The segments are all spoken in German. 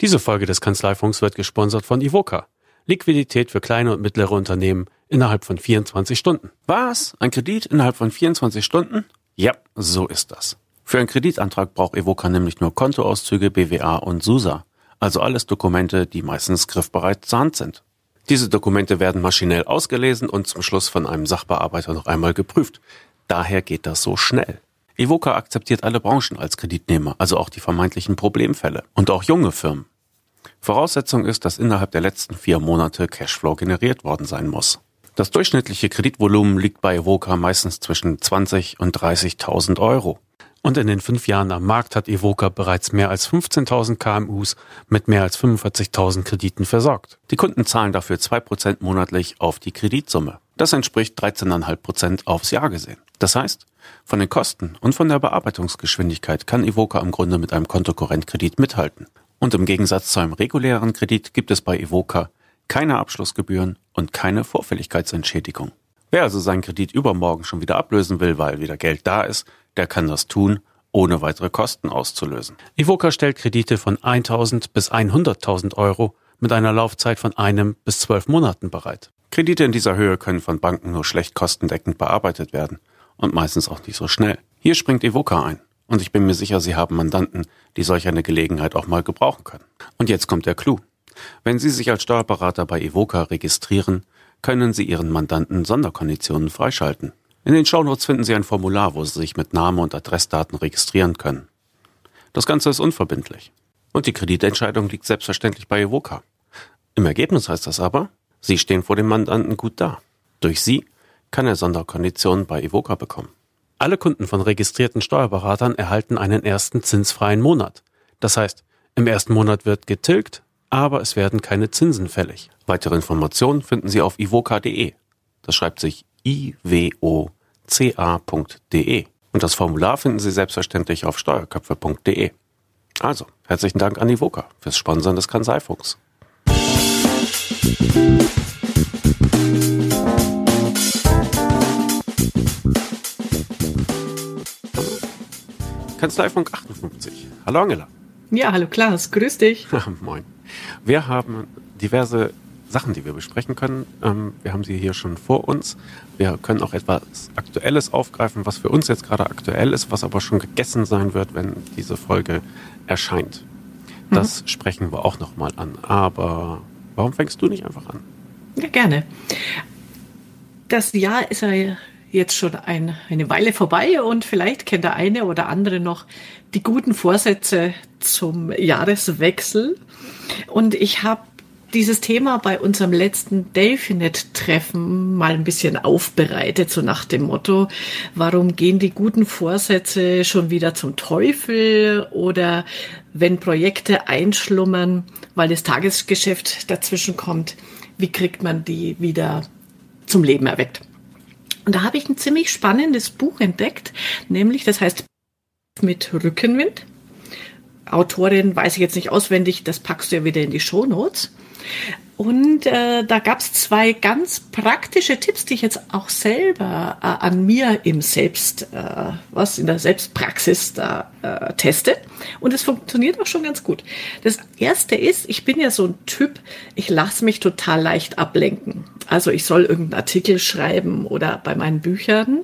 Diese Folge des Kanzleifunks wird gesponsert von Ivoca. Liquidität für kleine und mittlere Unternehmen innerhalb von 24 Stunden. Was? Ein Kredit innerhalb von 24 Stunden? Ja, so ist das. Für einen Kreditantrag braucht Evoca nämlich nur Kontoauszüge, BWA und SUSA. Also alles Dokumente, die meistens griffbereit zur Hand sind. Diese Dokumente werden maschinell ausgelesen und zum Schluss von einem Sachbearbeiter noch einmal geprüft. Daher geht das so schnell. Evoca akzeptiert alle Branchen als Kreditnehmer, also auch die vermeintlichen Problemfälle und auch junge Firmen. Voraussetzung ist, dass innerhalb der letzten vier Monate Cashflow generiert worden sein muss. Das durchschnittliche Kreditvolumen liegt bei Evoca meistens zwischen 20 und 30.000 Euro. Und in den fünf Jahren am Markt hat Evoca bereits mehr als 15.000 KMUs mit mehr als 45.000 Krediten versorgt. Die Kunden zahlen dafür 2% monatlich auf die Kreditsumme. Das entspricht 13,5% aufs Jahr gesehen. Das heißt, von den Kosten und von der Bearbeitungsgeschwindigkeit kann Evoca im Grunde mit einem Kontokorrentkredit mithalten. Und im Gegensatz zu einem regulären Kredit gibt es bei Evoca keine Abschlussgebühren und keine Vorfälligkeitsentschädigung. Wer also seinen Kredit übermorgen schon wieder ablösen will, weil wieder Geld da ist, der kann das tun, ohne weitere Kosten auszulösen. Evoca stellt Kredite von 1000 bis 100.000 Euro mit einer Laufzeit von einem bis zwölf Monaten bereit. Kredite in dieser Höhe können von Banken nur schlecht kostendeckend bearbeitet werden und meistens auch nicht so schnell. Hier springt Evoca ein. Und ich bin mir sicher, Sie haben Mandanten, die solch eine Gelegenheit auch mal gebrauchen können. Und jetzt kommt der Clou. Wenn Sie sich als Steuerberater bei Evoca registrieren, können Sie Ihren Mandanten Sonderkonditionen freischalten. In den Shownotes finden Sie ein Formular, wo Sie sich mit Name und Adressdaten registrieren können. Das Ganze ist unverbindlich. Und die Kreditentscheidung liegt selbstverständlich bei Evoca. Im Ergebnis heißt das aber, Sie stehen vor dem Mandanten gut da. Durch Sie kann er Sonderkonditionen bei Evoca bekommen. Alle Kunden von registrierten Steuerberatern erhalten einen ersten zinsfreien Monat. Das heißt, im ersten Monat wird getilgt, aber es werden keine Zinsen fällig. Weitere Informationen finden Sie auf ivoca.de. Das schreibt sich iwoca.de. Und das Formular finden Sie selbstverständlich auf steuerköpfe.de. Also, herzlichen Dank an Ivoca fürs Sponsern des Kanzleifunks. Kanzleifunk 58. Hallo Angela. Ja, hallo Klaas, grüß dich. Moin. Wir haben diverse Sachen, die wir besprechen können. Ähm, wir haben sie hier schon vor uns. Wir können auch etwas Aktuelles aufgreifen, was für uns jetzt gerade aktuell ist, was aber schon gegessen sein wird, wenn diese Folge erscheint. Das mhm. sprechen wir auch nochmal an. Aber warum fängst du nicht einfach an? Ja, gerne. Das Jahr ist ja jetzt schon ein, eine Weile vorbei und vielleicht kennt der eine oder andere noch die guten Vorsätze zum Jahreswechsel. Und ich habe dieses Thema bei unserem letzten Delfinet-Treffen mal ein bisschen aufbereitet, so nach dem Motto, warum gehen die guten Vorsätze schon wieder zum Teufel oder wenn Projekte einschlummern, weil das Tagesgeschäft dazwischen kommt, wie kriegt man die wieder zum Leben erweckt? Und da habe ich ein ziemlich spannendes Buch entdeckt, nämlich das heißt mit Rückenwind. Autorin weiß ich jetzt nicht auswendig, das packst du ja wieder in die Show Notes. Und äh, da gab es zwei ganz praktische Tipps, die ich jetzt auch selber äh, an mir im Selbst, äh, was in der Selbstpraxis da äh, teste. Und es funktioniert auch schon ganz gut. Das erste ist, ich bin ja so ein Typ, ich lasse mich total leicht ablenken. Also ich soll irgendeinen Artikel schreiben oder bei meinen Büchern.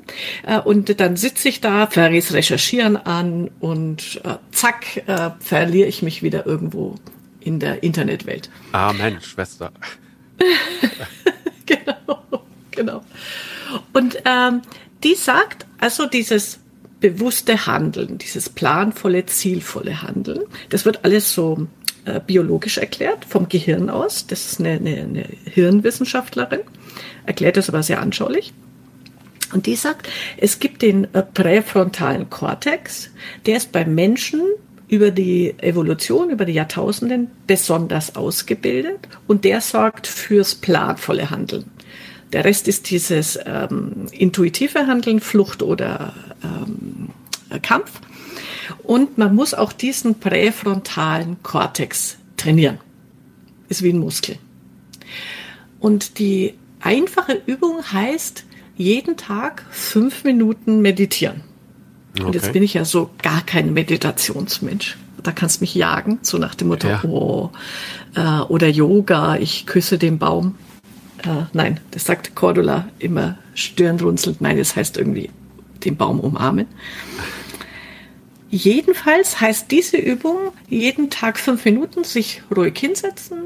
Äh, und dann sitze ich da, das Recherchieren an und äh, zack, äh, verliere ich mich wieder irgendwo in der Internetwelt. Amen, Schwester. genau, genau. Und ähm, die sagt, also dieses bewusste Handeln, dieses planvolle, zielvolle Handeln, das wird alles so äh, biologisch erklärt, vom Gehirn aus. Das ist eine, eine, eine Hirnwissenschaftlerin, erklärt das aber sehr anschaulich. Und die sagt, es gibt den äh, präfrontalen Kortex, der ist beim Menschen über die Evolution, über die Jahrtausenden besonders ausgebildet und der sorgt fürs planvolle Handeln. Der Rest ist dieses ähm, intuitive Handeln, Flucht oder ähm, Kampf. Und man muss auch diesen präfrontalen Kortex trainieren. Ist wie ein Muskel. Und die einfache Übung heißt, jeden Tag fünf Minuten meditieren. Okay. Und jetzt bin ich ja so gar kein Meditationsmensch. da kannst mich jagen, so nach dem Motto, ja. oh, äh, oder Yoga, ich küsse den Baum. Äh, nein, das sagt Cordula immer stirnrunzelnd. Nein, das heißt irgendwie den Baum umarmen. Jedenfalls heißt diese Übung jeden Tag fünf Minuten sich ruhig hinsetzen,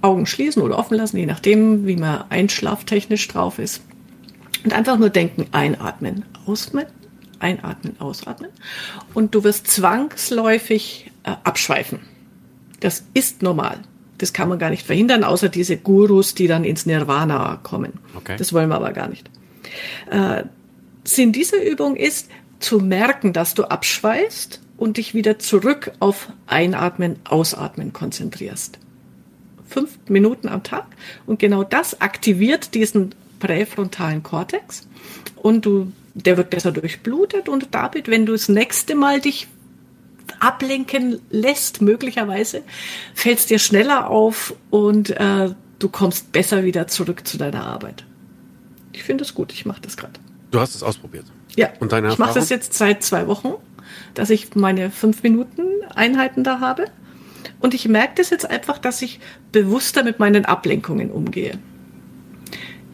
Augen schließen oder offen lassen, je nachdem, wie man einschlaftechnisch drauf ist. Und einfach nur denken, einatmen, ausatmen, einatmen, ausatmen. Und du wirst zwangsläufig äh, abschweifen. Das ist normal. Das kann man gar nicht verhindern, außer diese Gurus, die dann ins Nirvana kommen. Okay. Das wollen wir aber gar nicht. Äh, Sinn dieser Übung ist, zu merken, dass du abschweißt und dich wieder zurück auf Einatmen, Ausatmen konzentrierst. Fünf Minuten am Tag. Und genau das aktiviert diesen präfrontalen Kortex. Und du, der wird besser durchblutet. Und damit, wenn du das nächste Mal dich ablenken lässt, möglicherweise, fällt es dir schneller auf und äh, du kommst besser wieder zurück zu deiner Arbeit. Ich finde es gut, ich mache das gerade. Du hast es ausprobiert. Ja. Und deine Erfahrung? Ich mache das jetzt seit zwei Wochen, dass ich meine fünf Minuten Einheiten da habe. Und ich merke das jetzt einfach, dass ich bewusster mit meinen Ablenkungen umgehe.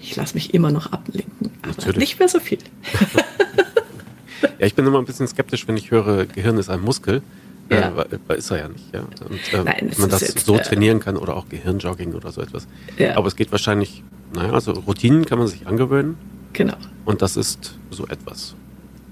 Ich lasse mich immer noch ablenken, aber Natürlich. nicht mehr so viel. ja, ich bin immer ein bisschen skeptisch, wenn ich höre, Gehirn ist ein Muskel. Äh, ja. Äh, ist er ja nicht. Ja. Und, äh, Nein, man das jetzt, so äh, trainieren kann oder auch Gehirnjogging oder so etwas. Ja. Aber es geht wahrscheinlich, naja, also Routinen kann man sich angewöhnen. Genau. Und das ist so etwas.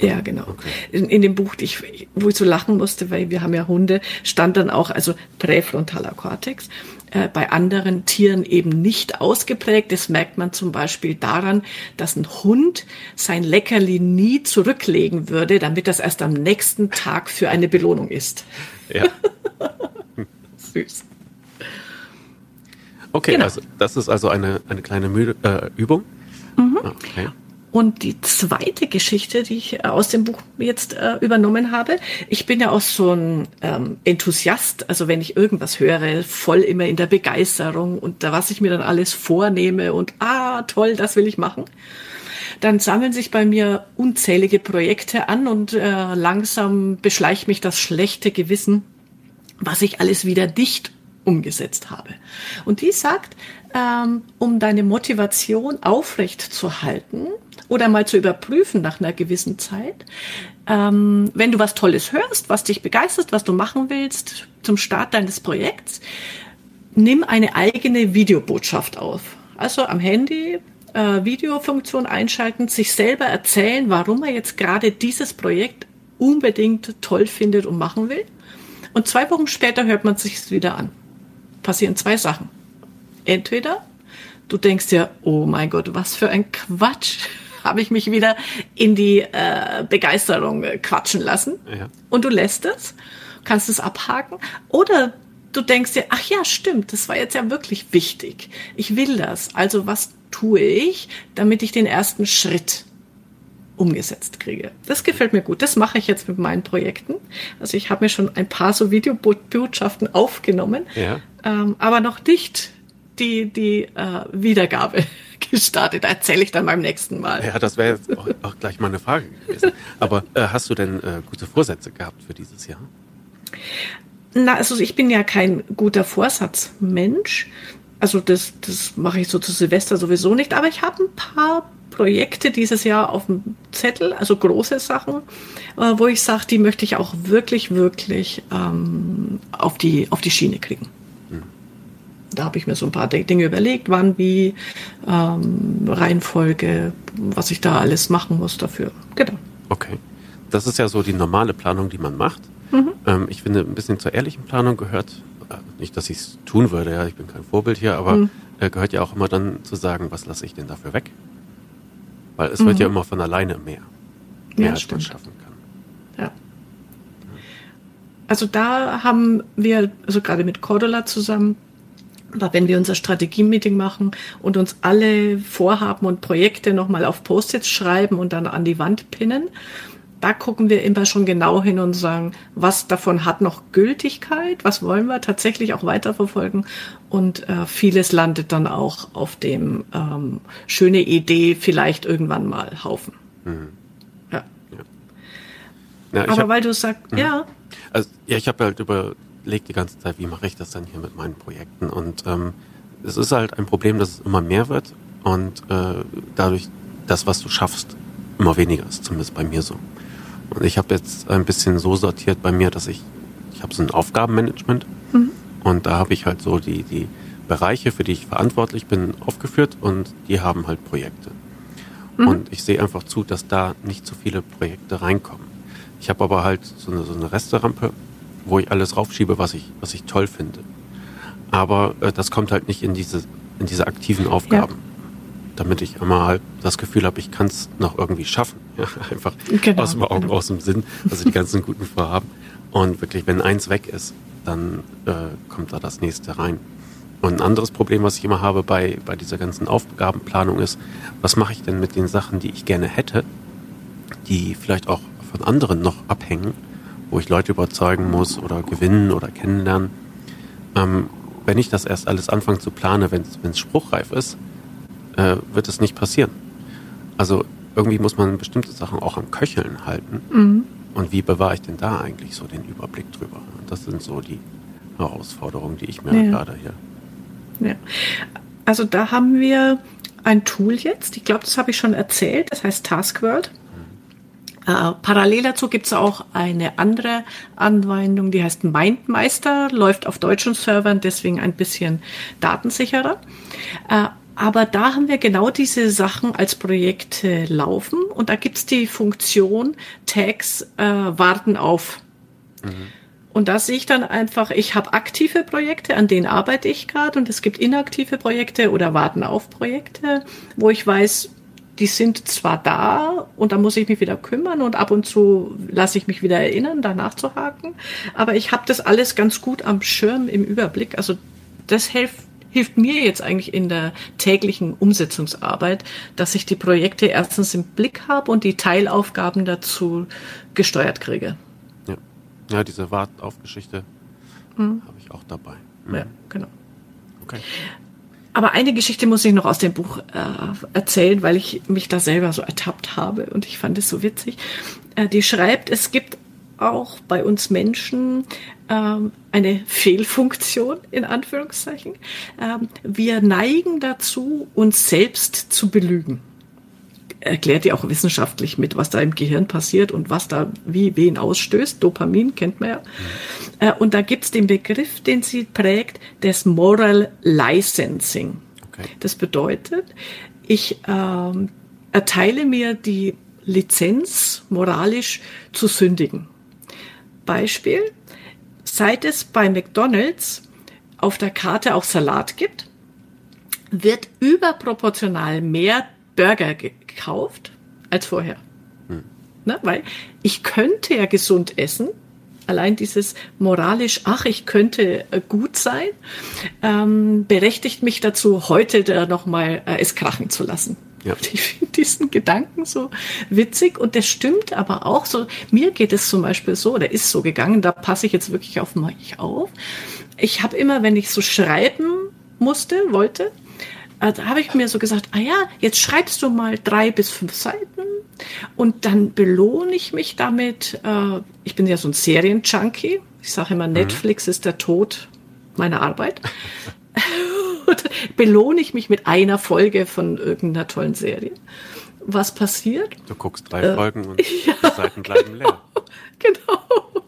Ja, genau. Okay. In, in, dem Buch, ich, wo ich so lachen musste, weil wir haben ja Hunde, stand dann auch, also präfrontaler Kortex, äh, bei anderen Tieren eben nicht ausgeprägt. Das merkt man zum Beispiel daran, dass ein Hund sein Leckerli nie zurücklegen würde, damit das erst am nächsten Tag für eine Belohnung ist. Ja. Süß. Okay, genau. also das ist also eine, eine kleine Müde, äh, Übung. Mhm. Okay. Und die zweite Geschichte, die ich äh, aus dem Buch jetzt äh, übernommen habe, ich bin ja auch so ein ähm, Enthusiast, also wenn ich irgendwas höre, voll immer in der Begeisterung und da was ich mir dann alles vornehme und ah, toll, das will ich machen. Dann sammeln sich bei mir unzählige Projekte an und äh, langsam beschleicht mich das schlechte Gewissen, was ich alles wieder dicht umgesetzt habe. Und die sagt, ähm, um deine Motivation aufrecht zu halten oder mal zu überprüfen nach einer gewissen Zeit, ähm, wenn du was Tolles hörst, was dich begeistert, was du machen willst zum Start deines Projekts, nimm eine eigene Videobotschaft auf. Also am Handy äh, Videofunktion einschalten, sich selber erzählen, warum er jetzt gerade dieses Projekt unbedingt toll findet und machen will. Und zwei Wochen später hört man sich wieder an. Passieren zwei Sachen. Entweder du denkst dir, oh mein Gott, was für ein Quatsch habe ich mich wieder in die äh, Begeisterung äh, quatschen lassen ja. und du lässt es, kannst es abhaken. Oder du denkst dir, ach ja, stimmt, das war jetzt ja wirklich wichtig. Ich will das. Also was tue ich, damit ich den ersten Schritt umgesetzt kriege. Das gefällt mir gut. Das mache ich jetzt mit meinen Projekten. Also ich habe mir schon ein paar so Videobotschaften aufgenommen, ja. ähm, aber noch nicht die, die äh, Wiedergabe gestartet. Erzähle ich dann beim nächsten Mal. Ja, das wäre jetzt auch, auch, gleich mal eine Frage gewesen. Aber äh, hast du denn äh, gute Vorsätze gehabt für dieses Jahr? Na, also ich bin ja kein guter Vorsatzmensch. Also das, das mache ich so zu Silvester sowieso nicht. Aber ich habe ein paar Projekte dieses Jahr auf dem Zettel, also große Sachen, äh, wo ich sage, die möchte ich auch wirklich, wirklich ähm, auf, die, auf die Schiene kriegen da habe ich mir so ein paar Dinge überlegt, wann, wie, ähm, Reihenfolge, was ich da alles machen muss dafür. Genau. Okay. Das ist ja so die normale Planung, die man macht. Mhm. Ähm, ich finde, ein bisschen zur ehrlichen Planung gehört, äh, nicht, dass ich es tun würde, ja, ich bin kein Vorbild hier, aber mhm. äh, gehört ja auch immer dann zu sagen, was lasse ich denn dafür weg? Weil es mhm. wird ja immer von alleine mehr. Mehr ja, als stimmt. man schaffen kann. Ja. Also da haben wir, also gerade mit Cordula zusammen, oder wenn wir unser Strategie-Meeting machen und uns alle Vorhaben und Projekte nochmal auf Post-its schreiben und dann an die Wand pinnen, da gucken wir immer schon genau hin und sagen, was davon hat noch Gültigkeit, was wollen wir tatsächlich auch weiterverfolgen und äh, vieles landet dann auch auf dem ähm, schöne Idee vielleicht irgendwann mal Haufen. Mhm. Ja. Ja, Aber hab, weil du sagst, mh. ja. Also, ja, ich habe halt überlegt die ganze Zeit, wie mache ich das dann hier mit meinen Projekten? Und ähm, es ist halt ein Problem, dass es immer mehr wird und äh, dadurch das, was du schaffst, immer weniger ist, zumindest bei mir so. Und ich habe jetzt ein bisschen so sortiert bei mir, dass ich, ich habe so ein Aufgabenmanagement mhm. und da habe ich halt so die, die Bereiche, für die ich verantwortlich bin, aufgeführt und die haben halt Projekte. Mhm. Und ich sehe einfach zu, dass da nicht zu viele Projekte reinkommen. Ich habe aber halt so eine, so eine Resterampe, wo ich alles raufschiebe, was ich, was ich toll finde. Aber äh, das kommt halt nicht in diese, in diese aktiven Aufgaben. Ja. Damit ich immer halt das Gefühl habe, ich kann es noch irgendwie schaffen. Ja, einfach genau, aus dem Augen, genau. aus dem Sinn, also die ganzen guten Vorhaben. Und wirklich, wenn eins weg ist, dann äh, kommt da das nächste rein. Und ein anderes Problem, was ich immer habe bei, bei dieser ganzen Aufgabenplanung ist, was mache ich denn mit den Sachen, die ich gerne hätte, die vielleicht auch von anderen noch abhängen, wo ich Leute überzeugen muss oder gewinnen oder kennenlernen. Ähm, wenn ich das erst alles anfange zu planen, wenn es spruchreif ist, äh, wird es nicht passieren. Also irgendwie muss man bestimmte Sachen auch am Köcheln halten. Mhm. Und wie bewahre ich denn da eigentlich so den Überblick drüber? Und das sind so die Herausforderungen, die ich mir ja. gerade hier ja. Also da haben wir ein Tool jetzt, ich glaube, das habe ich schon erzählt, das heißt Taskworld. Äh, parallel dazu gibt es auch eine andere Anwendung, die heißt Mindmeister, läuft auf deutschen Servern, deswegen ein bisschen datensicherer. Äh, aber da haben wir genau diese Sachen als Projekte laufen und da gibt es die Funktion Tags äh, warten auf. Mhm. Und da sehe ich dann einfach, ich habe aktive Projekte, an denen arbeite ich gerade und es gibt inaktive Projekte oder warten auf Projekte, wo ich weiß, die sind zwar da und da muss ich mich wieder kümmern und ab und zu lasse ich mich wieder erinnern, danach zu haken, aber ich habe das alles ganz gut am Schirm im Überblick. Also das hilft hilft mir jetzt eigentlich in der täglichen Umsetzungsarbeit, dass ich die Projekte erstens im Blick habe und die Teilaufgaben dazu gesteuert kriege. Ja, diese Wartaufgeschichte mhm. habe ich auch dabei. Mhm. Ja, genau. Okay. Aber eine Geschichte muss ich noch aus dem Buch äh, erzählen, weil ich mich da selber so ertappt habe und ich fand es so witzig. Äh, die schreibt, es gibt auch bei uns Menschen ähm, eine Fehlfunktion in Anführungszeichen. Ähm, wir neigen dazu, uns selbst zu belügen erklärt die auch wissenschaftlich mit, was da im Gehirn passiert und was da wie wen ausstößt. Dopamin kennt man ja. Mhm. Und da gibt's den Begriff, den sie prägt, des Moral Licensing. Okay. Das bedeutet, ich ähm, erteile mir die Lizenz, moralisch zu sündigen. Beispiel, seit es bei McDonald's auf der Karte auch Salat gibt, wird überproportional mehr Burger gekauft als vorher. Hm. Ne? Weil ich könnte ja gesund essen, allein dieses moralisch, ach, ich könnte äh, gut sein, ähm, berechtigt mich dazu, heute da nochmal äh, es krachen zu lassen. Ja. Ich finde diesen Gedanken so witzig und der stimmt aber auch so. Mir geht es zum Beispiel so, der ist so gegangen, da passe ich jetzt wirklich auf mich auf. Ich habe immer, wenn ich so schreiben musste, wollte, also habe ich mir so gesagt, ah ja, jetzt schreibst du mal drei bis fünf Seiten und dann belohne ich mich damit. Äh, ich bin ja so ein Serienjunkie. Ich sage immer, mhm. Netflix ist der Tod meiner Arbeit. belohne ich mich mit einer Folge von irgendeiner tollen Serie. Was passiert? Du guckst drei äh, Folgen und ja, die Seiten bleiben leer. Genau.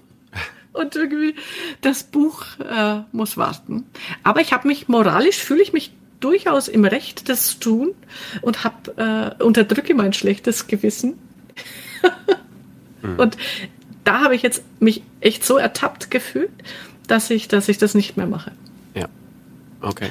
Und irgendwie das Buch äh, muss warten. Aber ich habe mich moralisch fühle ich mich durchaus im Recht, das zu tun und hab, äh, unterdrücke mein schlechtes Gewissen. mhm. Und da habe ich jetzt mich echt so ertappt gefühlt, dass ich, dass ich das nicht mehr mache. Ja. Okay.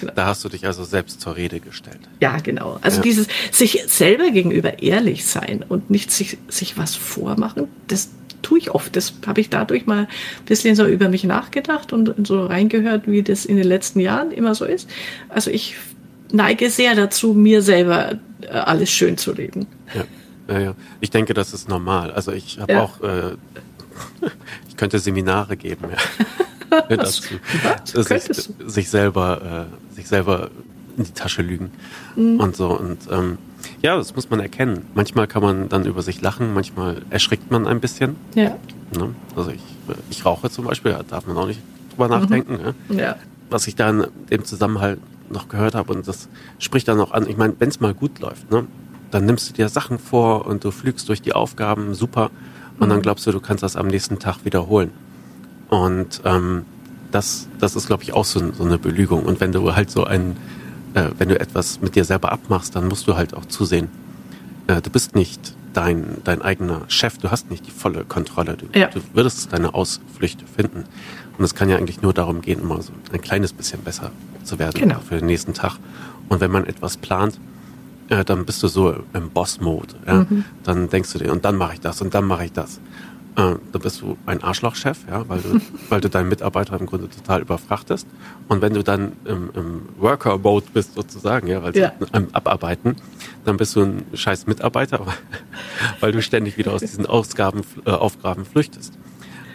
Genau. Da hast du dich also selbst zur Rede gestellt. Ja, genau. Also ja. dieses sich selber gegenüber ehrlich sein und nicht sich, sich was vormachen, das, tue ich oft. Das habe ich dadurch mal ein bisschen so über mich nachgedacht und so reingehört, wie das in den letzten Jahren immer so ist. Also ich neige sehr dazu, mir selber äh, alles schön zu reden. Ja. Ja, ja. Ich denke, das ist normal. Also ich habe ja. auch, äh, ich könnte Seminare geben, ja. dazu, sich, sich, selber, äh, sich selber in die Tasche lügen mhm. und so. Und ähm, Ja, das muss man erkennen. Manchmal kann man dann über sich lachen, manchmal erschrickt man ein bisschen. Ja. Ne? Also ich, ich rauche zum Beispiel, da darf man auch nicht drüber mhm. nachdenken. Ne? Ja. Was ich dann im Zusammenhang noch gehört habe und das spricht dann auch an, ich meine, wenn es mal gut läuft, ne, dann nimmst du dir Sachen vor und du flügst durch die Aufgaben, super, und mhm. dann glaubst du, du kannst das am nächsten Tag wiederholen. Und ähm, das, das ist, glaube ich, auch so, so, eine Belügung. Und wenn du halt so ein, äh, wenn du etwas mit dir selber abmachst, dann musst du halt auch zusehen. Äh, du bist nicht dein, dein eigener Chef, du hast nicht die volle Kontrolle. Du, ja. du würdest deine Ausflüchte finden. Und es kann ja eigentlich nur darum gehen, immer so ein kleines bisschen besser zu werden genau. für den nächsten Tag. Und wenn man etwas plant, äh, dann bist du so im Boss-Mode. Ja? Mhm. Dann denkst du dir, und dann mache ich das und dann mache ich das. Äh, dann bist du ein Arschlochchef, ja, weil du, weil du deinen Mitarbeiter im Grunde total überfrachtest. Und wenn du dann im, im Worker-Mode bist sozusagen, ja, weil ja. am Abarbeiten, dann bist du ein scheiß Mitarbeiter, weil du ständig wieder aus diesen Ausgaben, äh, Aufgaben flüchtest.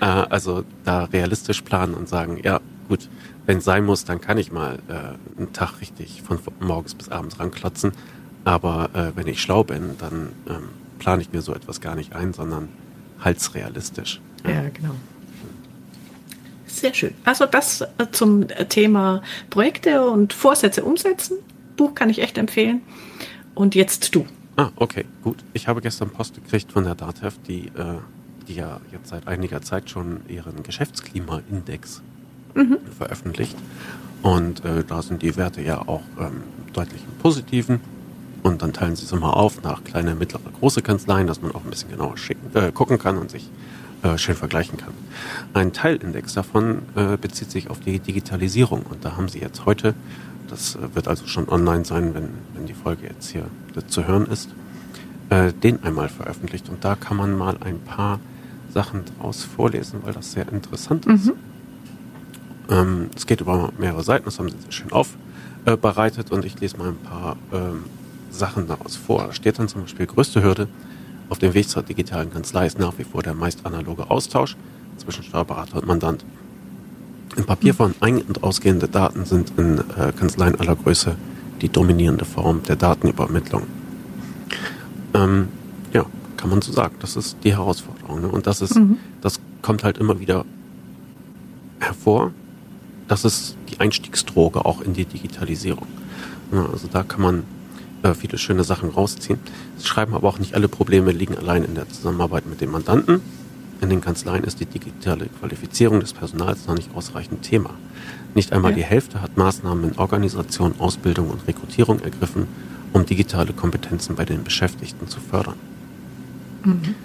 Äh, also da realistisch planen und sagen, ja, gut, wenn es sein muss, dann kann ich mal äh, einen Tag richtig von morgens bis abends ranklotzen. Aber äh, wenn ich schlau bin, dann ähm, plane ich mir so etwas gar nicht ein, sondern halt's realistisch. Ja, ja genau. Sehr schön. Also das äh, zum Thema Projekte und Vorsätze umsetzen. Buch kann ich echt empfehlen. Und jetzt du. Ah, okay, gut. Ich habe gestern Post gekriegt von der DATEV, die, äh, die ja jetzt seit einiger Zeit schon ihren Geschäftsklimaindex mhm. veröffentlicht. Und äh, da sind die Werte ja auch ähm, deutlich im Positiven. Und dann teilen sie es immer auf nach kleine, mittlere, große Kanzleien, dass man auch ein bisschen genauer schicken, äh, gucken kann und sich äh, schön vergleichen kann. Ein Teilindex davon äh, bezieht sich auf die Digitalisierung. Und da haben sie jetzt heute, das äh, wird also schon online sein, wenn, wenn die Folge jetzt hier zu hören ist, äh, den einmal veröffentlicht. Und da kann man mal ein paar Sachen draus vorlesen, weil das sehr interessant ist. Mhm. Ähm, es geht über mehrere Seiten, das haben sie sehr schön aufbereitet und ich lese mal ein paar ähm, Sachen daraus vor. Da steht dann zum Beispiel, größte Hürde auf dem Weg zur digitalen Kanzlei ist nach wie vor der meist analoge Austausch zwischen Steuerberater und Mandant. In Papierform ein- und ausgehende Daten sind in äh, Kanzleien aller Größe die dominierende Form der Datenübermittlung. Ähm, ja, kann man so sagen. Das ist die Herausforderung. Ne? Und das ist, mhm. das kommt halt immer wieder hervor. Das ist die Einstiegsdroge auch in die Digitalisierung. Ja, also da kann man äh, viele schöne Sachen rausziehen. Sie schreiben aber auch nicht alle Probleme liegen allein in der Zusammenarbeit mit dem Mandanten. In den Kanzleien ist die digitale Qualifizierung des Personals noch nicht ausreichend Thema. Nicht einmal ja. die Hälfte hat Maßnahmen in Organisation, Ausbildung und Rekrutierung ergriffen, um digitale Kompetenzen bei den Beschäftigten zu fördern. Mhm.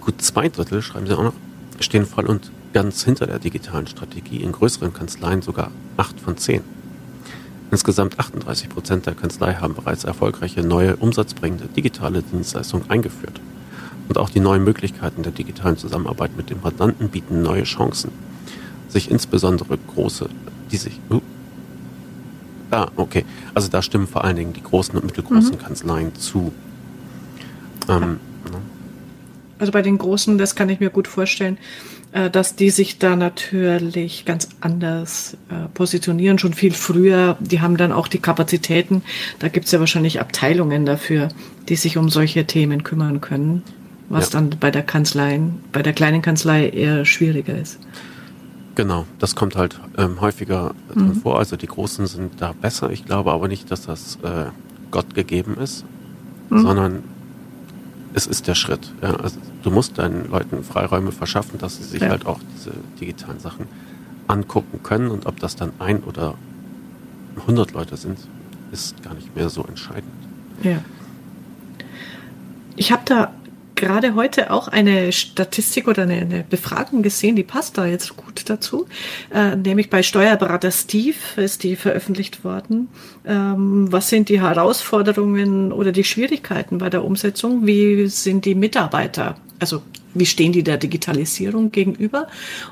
Gut zwei Drittel, schreiben Sie auch noch, stehen voll und ganz hinter der digitalen Strategie, in größeren Kanzleien sogar acht von zehn. Insgesamt 38 Prozent der Kanzlei haben bereits erfolgreiche neue umsatzbringende digitale Dienstleistungen eingeführt. Und auch die neuen Möglichkeiten der digitalen Zusammenarbeit mit dem Mandanten bieten neue Chancen. Sich insbesondere große, die sich. Uh, ah, okay. Also da stimmen vor allen Dingen die großen und mittelgroßen mhm. Kanzleien zu. Ähm. Ne? Also bei den großen, das kann ich mir gut vorstellen, dass die sich da natürlich ganz anders äh, positionieren, schon viel früher. Die haben dann auch die Kapazitäten. Da gibt es ja wahrscheinlich Abteilungen dafür, die sich um solche Themen kümmern können, was ja. dann bei der Kanzlei, bei der kleinen Kanzlei eher schwieriger ist. Genau, das kommt halt ähm, häufiger mhm. vor. Also die Großen sind da besser. Ich glaube aber nicht, dass das äh, Gott gegeben ist, mhm. sondern es ist der Schritt. Ja, also du musst deinen Leuten Freiräume verschaffen, dass sie sich ja. halt auch diese digitalen Sachen angucken können und ob das dann ein oder 100 Leute sind, ist gar nicht mehr so entscheidend. Ja. Ich habe da gerade heute auch eine Statistik oder eine, eine, Befragung gesehen, die passt da jetzt gut dazu. Äh, nämlich bei Steuerberater Steve ist die veröffentlicht worden. Ähm, was sind die Herausforderungen oder die Schwierigkeiten bei der Umsetzung? Wie sind die Mitarbeiter? Also wie stehen die der Digitalisierung gegenüber?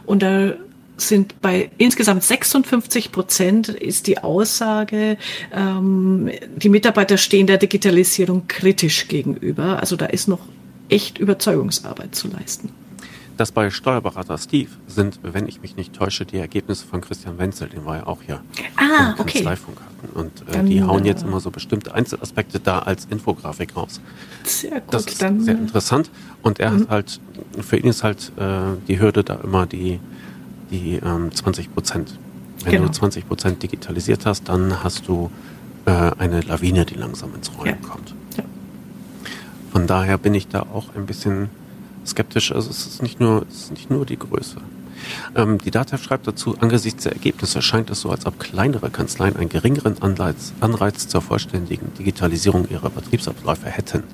Und da sind bei insgesamt 56 Prozent ist die Aussage, ähm, die Mitarbeiter stehen der Digitalisierung kritisch gegenüber. Also da ist noch echt Überzeugungsarbeit zu leisten. Das bei Steuerberater Steve sind, wenn ich mich nicht täusche, die Ergebnisse von Christian Wenzel, den wir ja auch hier ah, im okay. hatten. Und äh, dann, die hauen jetzt immer so bestimmte Einzelaspekte da als Infografik raus. Sehr gut. Das ist dann, sehr interessant. Und er mhm. hat halt, für ihn ist halt äh, die Hürde da immer die, die ähm, 20 Prozent. Wenn genau. du 20 Prozent digitalisiert hast, dann hast du äh, eine Lawine, die langsam ins Rollen ja. kommt. Von daher bin ich da auch ein bisschen skeptisch. Also es ist nicht nur, es ist nicht nur die Größe. Ähm, die DATEV schreibt dazu, angesichts der Ergebnisse scheint es so, als ob kleinere Kanzleien einen geringeren Anreiz, Anreiz zur vollständigen Digitalisierung ihrer Betriebsabläufe hätten.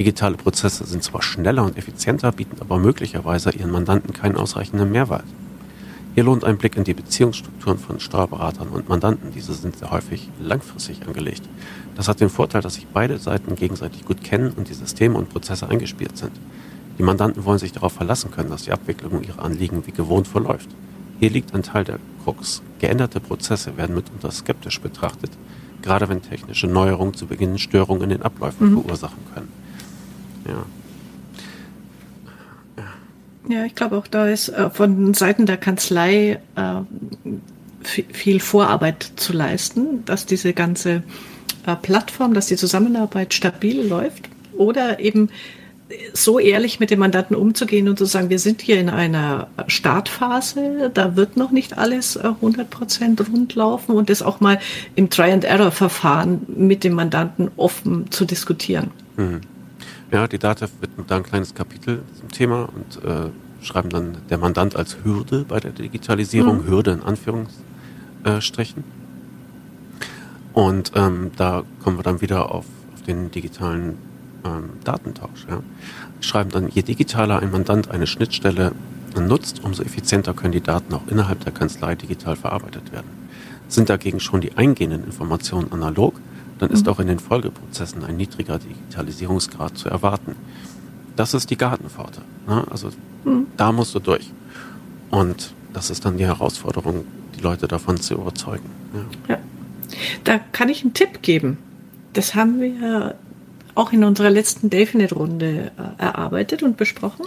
Digitale Prozesse sind zwar schneller und effizienter, bieten aber möglicherweise ihren Mandanten keinen ausreichenden Mehrwert. Hier lohnt ein Blick in die Beziehungsstrukturen von Steuerberatern und Mandanten. Diese sind sehr häufig langfristig angelegt. Das hat den Vorteil, dass sich beide Seiten gegenseitig gut kennen und die Systeme und Prozesse eingespielt sind. Die Mandanten wollen sich darauf verlassen können, dass die Abwicklung ihrer Anliegen wie gewohnt verläuft. Hier liegt ein Teil der Krux. Geänderte Prozesse werden mitunter skeptisch betrachtet, gerade wenn technische Neuerungen zu Beginn Störungen in den Abläufen mhm. verursachen können. Ja. Ja, ich glaube auch da ist äh, von Seiten der Kanzlei äh, viel Vorarbeit zu leisten, dass diese ganze äh, Plattform, dass die Zusammenarbeit stabil läuft oder eben so ehrlich mit dem Mandanten umzugehen und zu sagen, wir sind hier in einer Startphase, da wird noch nicht alles 100% äh, rund laufen und das auch mal im Try-and-Error-Verfahren mit dem Mandanten offen zu diskutieren. Mhm. Ja, die DATEV widmet da ein kleines Kapitel zum Thema und äh, schreiben dann der Mandant als Hürde bei der Digitalisierung, mhm. Hürde in Anführungsstrichen. Und ähm, da kommen wir dann wieder auf, auf den digitalen ähm, Datentausch. Ja. Schreiben dann, je digitaler ein Mandant eine Schnittstelle nutzt, umso effizienter können die Daten auch innerhalb der Kanzlei digital verarbeitet werden. Sind dagegen schon die eingehenden Informationen analog, dann ist mhm. auch in den Folgeprozessen ein niedriger Digitalisierungsgrad zu erwarten. Das ist die Gartenpforte. Ne? Also mhm. da musst du durch. Und das ist dann die Herausforderung, die Leute davon zu überzeugen. Ja. ja. Da kann ich einen Tipp geben. Das haben wir auch in unserer letzten Delfinet-Runde äh, erarbeitet und besprochen.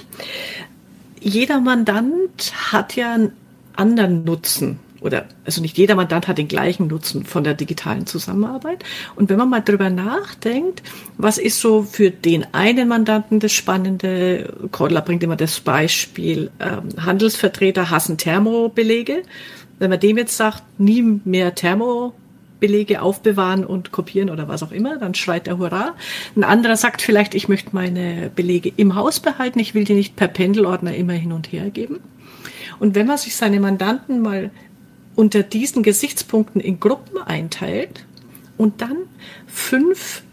Jeder Mandant hat ja einen anderen Nutzen oder also nicht jeder Mandant hat den gleichen Nutzen von der digitalen Zusammenarbeit. Und wenn man mal drüber nachdenkt, was ist so für den einen Mandanten das Spannende? Cordler bringt immer das Beispiel, ähm, Handelsvertreter hassen Thermobelege. Wenn man dem jetzt sagt, nie mehr Thermo Belege aufbewahren und kopieren oder was auch immer, dann schreit er Hurra. Ein anderer sagt vielleicht, ich möchte meine Belege im Haus behalten, ich will die nicht per Pendelordner immer hin und her geben. Und wenn man sich seine Mandanten mal unter diesen Gesichtspunkten in Gruppen einteilt und dann fünf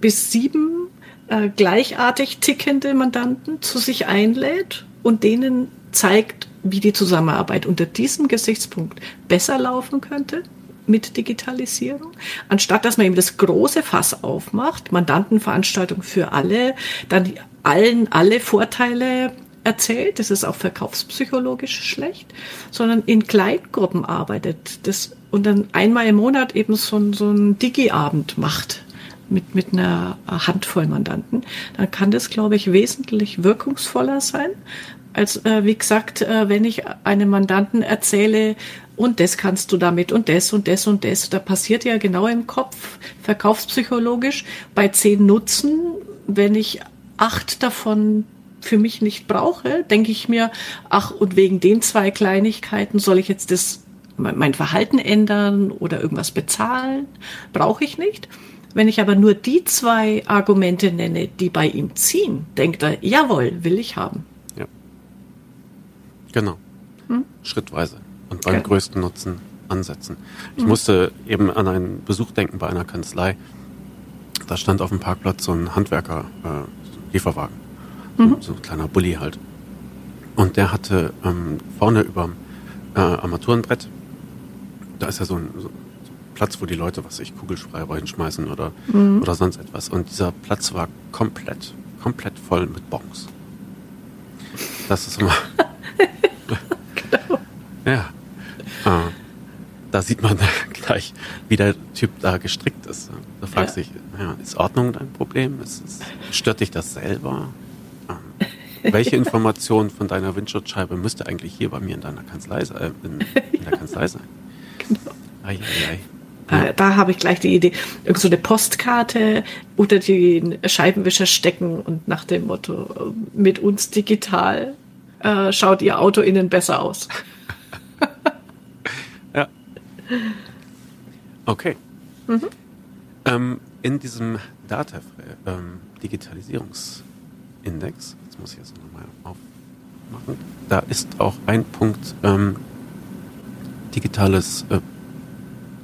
bis sieben äh, gleichartig tickende Mandanten zu sich einlädt und denen zeigt, wie die Zusammenarbeit unter diesem Gesichtspunkt besser laufen könnte, mit Digitalisierung, anstatt dass man eben das große Fass aufmacht, Mandantenveranstaltung für alle, dann allen alle Vorteile erzählt, das ist auch verkaufspsychologisch schlecht, sondern in Kleingruppen arbeitet das und dann einmal im Monat eben so, so ein Digi-Abend macht mit, mit einer Handvoll Mandanten, dann kann das, glaube ich, wesentlich wirkungsvoller sein, als, äh, wie gesagt, äh, wenn ich einem Mandanten erzähle, und das kannst du damit und das und das und das. Da passiert ja genau im Kopf, verkaufspsychologisch, bei zehn Nutzen, wenn ich acht davon für mich nicht brauche, denke ich mir, ach, und wegen den zwei Kleinigkeiten soll ich jetzt das, mein Verhalten ändern oder irgendwas bezahlen? Brauche ich nicht. Wenn ich aber nur die zwei Argumente nenne, die bei ihm ziehen, denkt er, jawohl, will ich haben. Ja. Genau. Hm? Schrittweise und beim okay. größten Nutzen ansetzen. Ich mhm. musste eben an einen Besuch denken bei einer Kanzlei. Da stand auf dem Parkplatz so ein Handwerker-Lieferwagen. Äh, mhm. So ein kleiner Bulli halt. Und der hatte ähm, vorne über äh, Armaturenbrett, da ist ja so ein, so Platz, wo die Leute, was ich, Kugelschreiber hinschmeißen oder, mhm. oder sonst etwas. Und dieser Platz war komplett, komplett voll mit Bons. Das ist immer. genau. Ja. Ah. Da sieht man gleich, wie der Typ da gestrickt ist. Da fragst du ja. dich, ja, ist Ordnung dein Problem? Ist, ist, stört dich das selber? Welche Information von deiner Windschutzscheibe müsste eigentlich hier bei mir in deiner Kanzlei äh, in, in der Kanzlei sein? Genau. Ei, ei, ei. Ja. Äh, da habe ich gleich die Idee, irgend so eine Postkarte unter den Scheibenwischer stecken und nach dem Motto, mit uns digital äh, schaut Ihr Auto innen besser aus. ja. Okay. Mhm. Ähm, in diesem Data ähm, Digitalisierungsindex, jetzt muss ich das nochmal aufmachen, da ist auch ein Punkt ähm, digitales äh,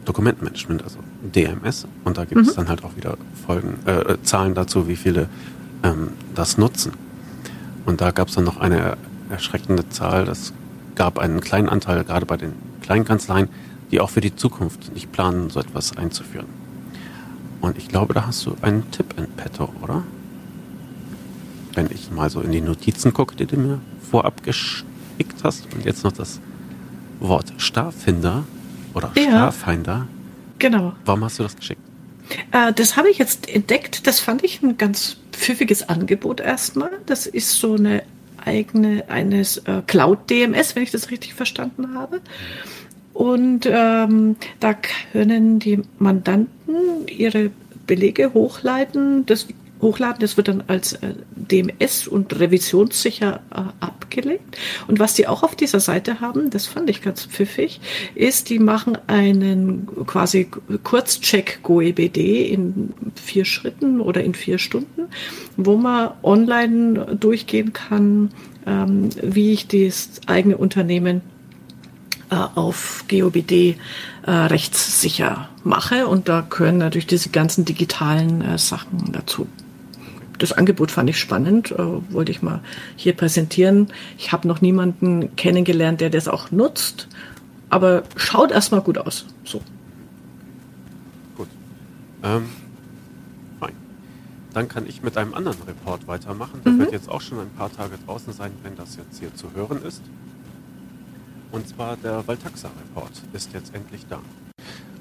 Dokumentenmanagement, also DMS. Und da gibt es mhm. dann halt auch wieder Folgen, äh, Zahlen dazu, wie viele ähm, das nutzen. Und da gab es dann noch eine erschreckende Zahl. Das gab einen kleinen Anteil, gerade bei den kleinen Kanzleien, die auch für die Zukunft nicht planen, so etwas einzuführen. Und ich glaube, da hast du einen Tipp in petto, oder? Wenn ich mal so in die Notizen gucke, die du mir vorab geschickt hast und jetzt noch das Wort Starfinder oder ja. Starfinder. Genau. Warum hast du das geschickt? Äh, das habe ich jetzt entdeckt. Das fand ich ein ganz pfiffiges Angebot erstmal. Das ist so eine eigene eines äh, Cloud DMS, wenn ich das richtig verstanden habe. Und ähm, da können die Mandanten ihre Belege hochleiten. Das hochladen. Das wird dann als äh, DMS und revisionssicher äh, abgelegt. Und was die auch auf dieser Seite haben, das fand ich ganz pfiffig, ist, die machen einen quasi Kurzcheck GoEBD in vier Schritten oder in vier Stunden, wo man online durchgehen kann, ähm, wie ich das eigene Unternehmen äh, auf GOBD äh, rechtssicher mache. Und da gehören natürlich diese ganzen digitalen äh, Sachen dazu das Angebot fand ich spannend, äh, wollte ich mal hier präsentieren. Ich habe noch niemanden kennengelernt, der das auch nutzt, aber schaut erstmal gut aus. So. Gut. Ähm. Dann kann ich mit einem anderen Report weitermachen. Der mhm. wird jetzt auch schon ein paar Tage draußen sein, wenn das jetzt hier zu hören ist. Und zwar der Valtaxa-Report ist jetzt endlich da.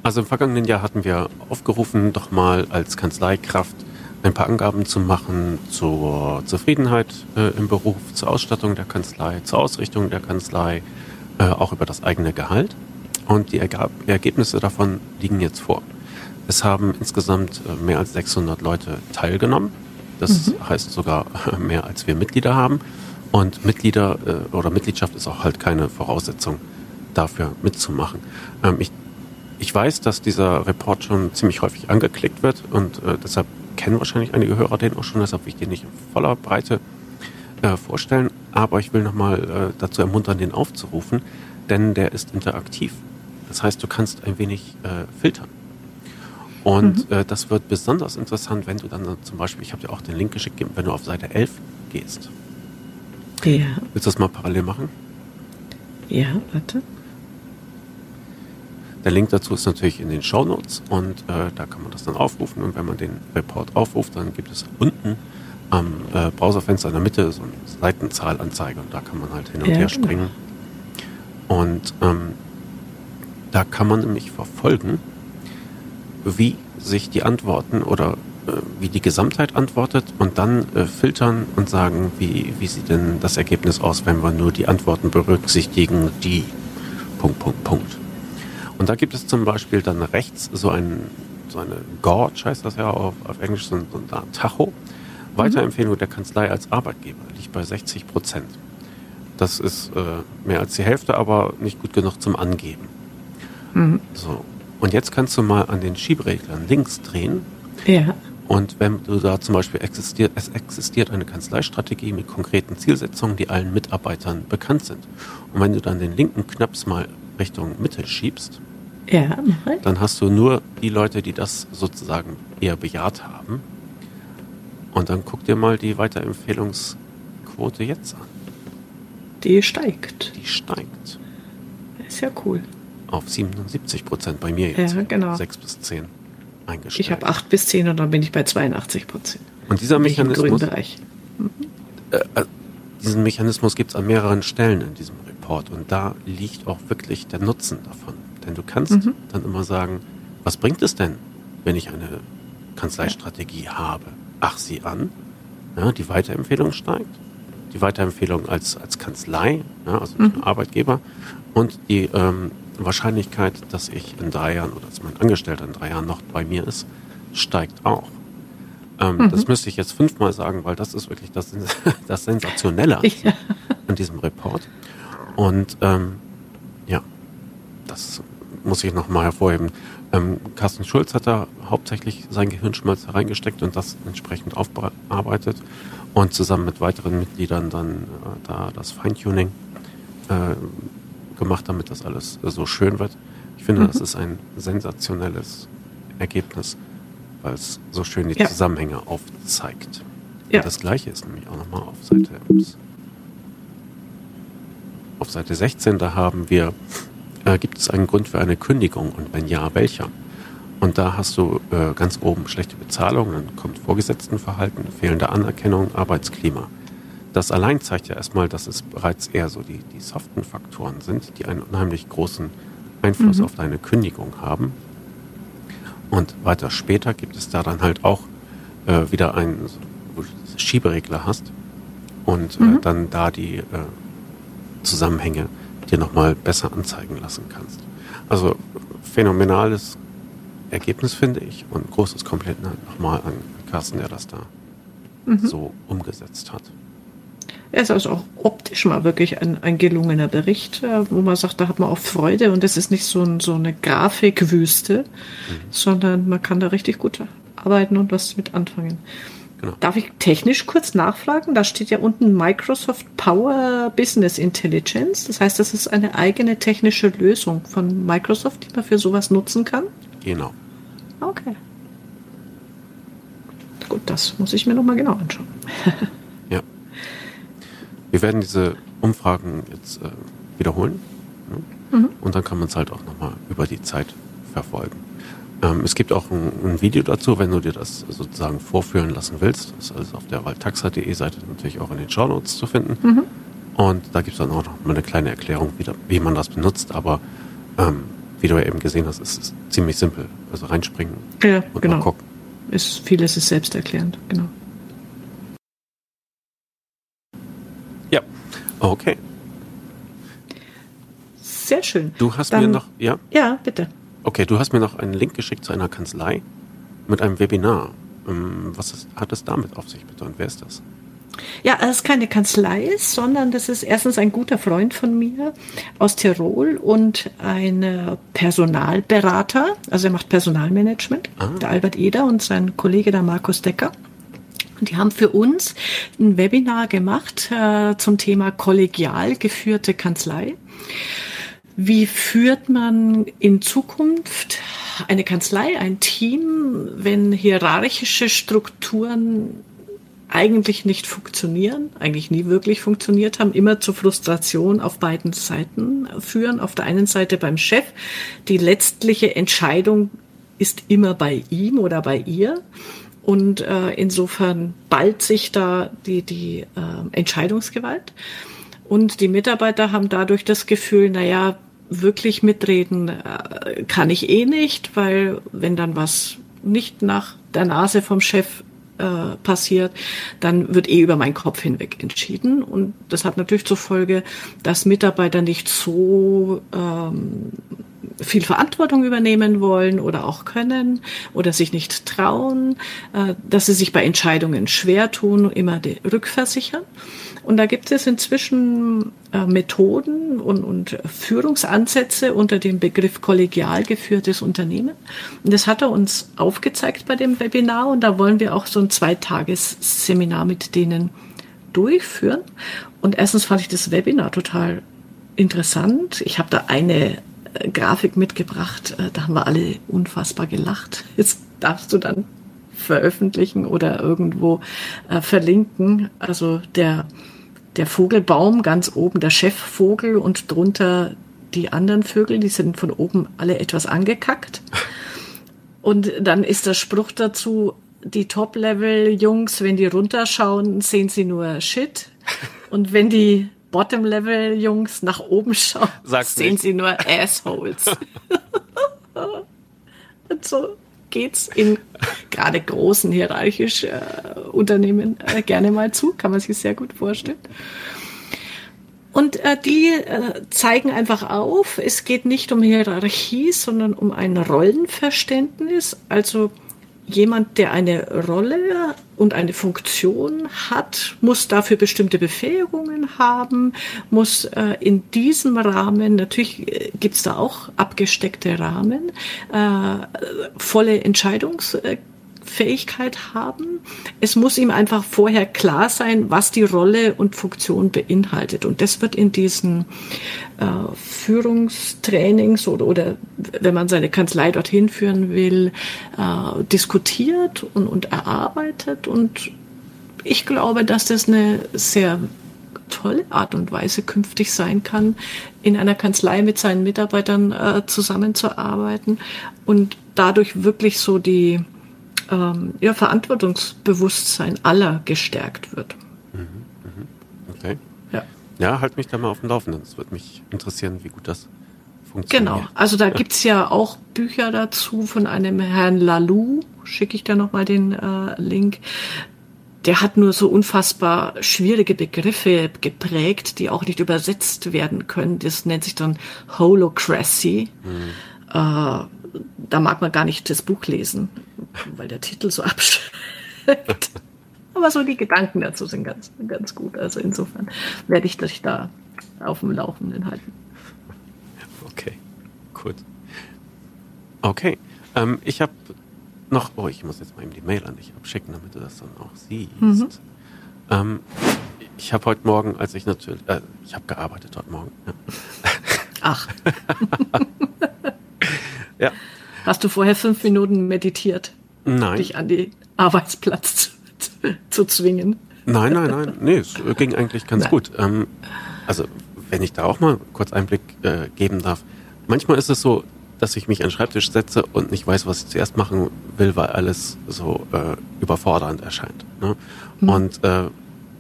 Also im vergangenen Jahr hatten wir aufgerufen, doch mal als Kanzleikraft ein paar Angaben zu machen zur Zufriedenheit äh, im Beruf, zur Ausstattung der Kanzlei, zur Ausrichtung der Kanzlei, äh, auch über das eigene Gehalt. Und die Ergab Ergebnisse davon liegen jetzt vor. Es haben insgesamt äh, mehr als 600 Leute teilgenommen. Das mhm. heißt sogar mehr als wir Mitglieder haben. Und Mitglieder äh, oder Mitgliedschaft ist auch halt keine Voraussetzung dafür mitzumachen. Ähm, ich, ich weiß, dass dieser Report schon ziemlich häufig angeklickt wird und äh, deshalb kennen wahrscheinlich einige Hörer den auch schon, deshalb will ich den nicht in voller Breite äh, vorstellen. Aber ich will nochmal äh, dazu ermuntern, den aufzurufen, denn der ist interaktiv. Das heißt, du kannst ein wenig äh, filtern. Und mhm. äh, das wird besonders interessant, wenn du dann zum Beispiel, ich habe dir auch den Link geschickt, wenn du auf Seite 11 gehst. Ja. Willst du das mal parallel machen? Ja, warte. Der Link dazu ist natürlich in den Show Notes und äh, da kann man das dann aufrufen. Und wenn man den Report aufruft, dann gibt es unten am äh, Browserfenster in der Mitte so eine Seitenzahlanzeige und da kann man halt hin und ja, her genau. springen. Und ähm, da kann man nämlich verfolgen, wie sich die Antworten oder äh, wie die Gesamtheit antwortet und dann äh, filtern und sagen, wie, wie sieht denn das Ergebnis aus, wenn wir nur die Antworten berücksichtigen, die Punkt, Punkt, Punkt. Und da gibt es zum Beispiel dann rechts so, ein, so eine Gorge, heißt das ja auf, auf Englisch, so ein, so ein Tacho. Weiterempfehlung der Kanzlei als Arbeitgeber liegt bei 60 Prozent. Das ist äh, mehr als die Hälfte, aber nicht gut genug zum Angeben. Mhm. So. Und jetzt kannst du mal an den Schiebereglern links drehen. Ja. Und wenn du da zum Beispiel existiert, es existiert eine Kanzleistrategie mit konkreten Zielsetzungen, die allen Mitarbeitern bekannt sind. Und wenn du dann den linken Knaps mal Richtung Mitte schiebst, ja, dann hast du nur die Leute, die das sozusagen eher bejaht haben. Und dann guck dir mal die Weiterempfehlungsquote jetzt an. Die steigt. Die steigt. Ist ja cool. Auf 77 Prozent bei mir jetzt. Ja, genau. 6 bis 10 eingestellt. Ich habe 8 bis 10 und dann bin ich bei 82 Prozent. Und dieser Mechanismus. Mhm. Äh, diesen Mechanismus gibt es an mehreren Stellen in diesem Report und da liegt auch wirklich der Nutzen davon. Denn du kannst mhm. dann immer sagen, was bringt es denn, wenn ich eine Kanzleistrategie ja. habe? Ach sie an, ja, die Weiterempfehlung steigt, die Weiterempfehlung als, als Kanzlei, ja, also mhm. Arbeitgeber, und die ähm, Wahrscheinlichkeit, dass ich in drei Jahren oder dass mein Angestellter in drei Jahren noch bei mir ist, steigt auch. Ähm, mhm. Das müsste ich jetzt fünfmal sagen, weil das ist wirklich das, das Sensationelle ja. an diesem Report. Und ähm, ja, das muss ich nochmal hervorheben. Ähm, Carsten Schulz hat da hauptsächlich sein Gehirnschmalz hereingesteckt und das entsprechend aufbearbeitet und zusammen mit weiteren Mitgliedern dann äh, da das Feintuning äh, gemacht, damit das alles so schön wird. Ich finde, mhm. das ist ein sensationelles Ergebnis, weil es so schön die ja. Zusammenhänge aufzeigt. Ja. Und das gleiche ist nämlich auch nochmal auf Seite, ups, auf Seite 16, da haben wir, äh, gibt es einen Grund für eine Kündigung und wenn ja, welcher? Und da hast du äh, ganz oben schlechte Bezahlung, dann kommt Vorgesetztenverhalten, fehlende Anerkennung, Arbeitsklima. Das allein zeigt ja erstmal, dass es bereits eher so die, die soften Faktoren sind, die einen unheimlich großen Einfluss mhm. auf deine Kündigung haben. Und weiter später gibt es da dann halt auch äh, wieder einen, wo du Schieberegler hast und äh, mhm. äh, dann da die äh, Zusammenhänge dir nochmal besser anzeigen lassen kannst. Also phänomenales Ergebnis finde ich und großes Kompliment nochmal an Carsten, der das da mhm. so umgesetzt hat. Er ist also auch optisch mal wirklich ein, ein gelungener Bericht, äh, wo man sagt, da hat man auch Freude und es ist nicht so, ein, so eine Grafikwüste, mhm. sondern man kann da richtig gut arbeiten und was mit anfangen. Genau. Darf ich technisch kurz nachfragen? Da steht ja unten Microsoft Power Business Intelligence. Das heißt, das ist eine eigene technische Lösung von Microsoft, die man für sowas nutzen kann? Genau. Okay. Gut, das muss ich mir nochmal genau anschauen. Wir werden diese Umfragen jetzt äh, wiederholen. Ne? Mhm. Und dann kann man es halt auch nochmal über die Zeit verfolgen. Ähm, es gibt auch ein, ein, Video dazu, wenn du dir das sozusagen vorführen lassen willst. Das ist also auf der waldtaxa.de Seite natürlich auch in den Show Notes zu finden. Mhm. Und da gibt es dann auch noch mal eine kleine Erklärung, wie, da, wie man das benutzt. Aber ähm, wie du ja eben gesehen hast, ist es ziemlich simpel. Also reinspringen ja, und genau. mal gucken. Ist, vieles ist selbsterklärend, genau. Okay. Sehr schön. Du hast Dann, mir noch, ja? Ja, bitte. Okay, du hast mir noch einen Link geschickt zu einer Kanzlei mit einem Webinar. Ähm, was ist, hat es damit auf sich bitte und wer ist das? Ja, es ist keine Kanzlei, sondern das ist erstens ein guter Freund von mir aus Tirol und ein Personalberater, also er macht Personalmanagement, ah. der Albert Eder und sein Kollege der Markus Decker. Die haben für uns ein Webinar gemacht äh, zum Thema kollegial geführte Kanzlei. Wie führt man in Zukunft eine Kanzlei, ein Team, wenn hierarchische Strukturen eigentlich nicht funktionieren, eigentlich nie wirklich funktioniert haben, immer zur Frustration auf beiden Seiten führen. Auf der einen Seite beim Chef, die letztliche Entscheidung ist immer bei ihm oder bei ihr. Und äh, insofern ballt sich da die, die äh, Entscheidungsgewalt. Und die Mitarbeiter haben dadurch das Gefühl, naja, wirklich mitreden äh, kann ich eh nicht, weil wenn dann was nicht nach der Nase vom Chef äh, passiert, dann wird eh über meinen Kopf hinweg entschieden. Und das hat natürlich zur Folge, dass Mitarbeiter nicht so ähm, viel Verantwortung übernehmen wollen oder auch können oder sich nicht trauen, äh, dass sie sich bei Entscheidungen schwer tun, immer rückversichern. Und da gibt es inzwischen äh, Methoden und, und Führungsansätze unter dem Begriff kollegial geführtes Unternehmen. Und das hat er uns aufgezeigt bei dem Webinar und da wollen wir auch so ein Zweitagesseminar mit denen durchführen. Und erstens fand ich das Webinar total interessant. Ich habe da eine äh, Grafik mitgebracht. Äh, da haben wir alle unfassbar gelacht. Jetzt darfst du dann veröffentlichen oder irgendwo äh, verlinken. Also der, der Vogelbaum ganz oben, der Chefvogel und drunter die anderen Vögel, die sind von oben alle etwas angekackt. Und dann ist der Spruch dazu, die Top-Level-Jungs, wenn die runterschauen, sehen sie nur Shit. Und wenn die Bottom-Level-Jungs nach oben schauen, Sag's sehen nicht. sie nur Assholes. Und so geht's in gerade großen hierarchisch äh, Unternehmen äh, gerne mal zu, kann man sich sehr gut vorstellen. Und äh, die äh, zeigen einfach auf, es geht nicht um Hierarchie, sondern um ein Rollenverständnis. Also jemand, der eine Rolle und eine Funktion hat, muss dafür bestimmte Befähigungen haben, muss äh, in diesem Rahmen, natürlich äh, gibt's da auch abgesteckte Rahmen, äh, volle Entscheidungs Fähigkeit haben. Es muss ihm einfach vorher klar sein, was die Rolle und Funktion beinhaltet. Und das wird in diesen äh, Führungstrainings oder, oder wenn man seine Kanzlei dorthin führen will, äh, diskutiert und, und erarbeitet. Und ich glaube, dass das eine sehr tolle Art und Weise künftig sein kann, in einer Kanzlei mit seinen Mitarbeitern äh, zusammenzuarbeiten und dadurch wirklich so die ähm, ja, Verantwortungsbewusstsein aller gestärkt wird. Mhm, mhm. Okay. Ja. ja, halt mich da mal auf dem Laufenden. Es würde mich interessieren, wie gut das funktioniert. Genau, also da gibt es ja auch Bücher dazu von einem Herrn Lalou, schicke ich da nochmal den äh, Link. Der hat nur so unfassbar schwierige Begriffe geprägt, die auch nicht übersetzt werden können. Das nennt sich dann Holocracy. Mhm. Äh, da mag man gar nicht das Buch lesen, weil der Titel so abschreckt. Aber so die Gedanken dazu sind ganz, ganz gut. Also insofern werde ich dich da auf dem Laufenden halten. Okay, gut. Okay, ähm, ich habe noch, oh, ich muss jetzt mal eben die Mail an dich abschicken, damit du das dann auch siehst. Mhm. Ähm, ich habe heute Morgen, als ich natürlich, äh, ich habe gearbeitet heute Morgen. Ja. Ach. ja. Hast du vorher fünf Minuten meditiert? Nein. Dich an den Arbeitsplatz zu, zu zwingen? Nein, nein, nein. Nee, es ging eigentlich ganz nein. gut. Ähm, also, wenn ich da auch mal kurz Einblick äh, geben darf. Manchmal ist es so, dass ich mich an den Schreibtisch setze und nicht weiß, was ich zuerst machen will, weil alles so äh, überfordernd erscheint. Ne? Mhm. Und äh,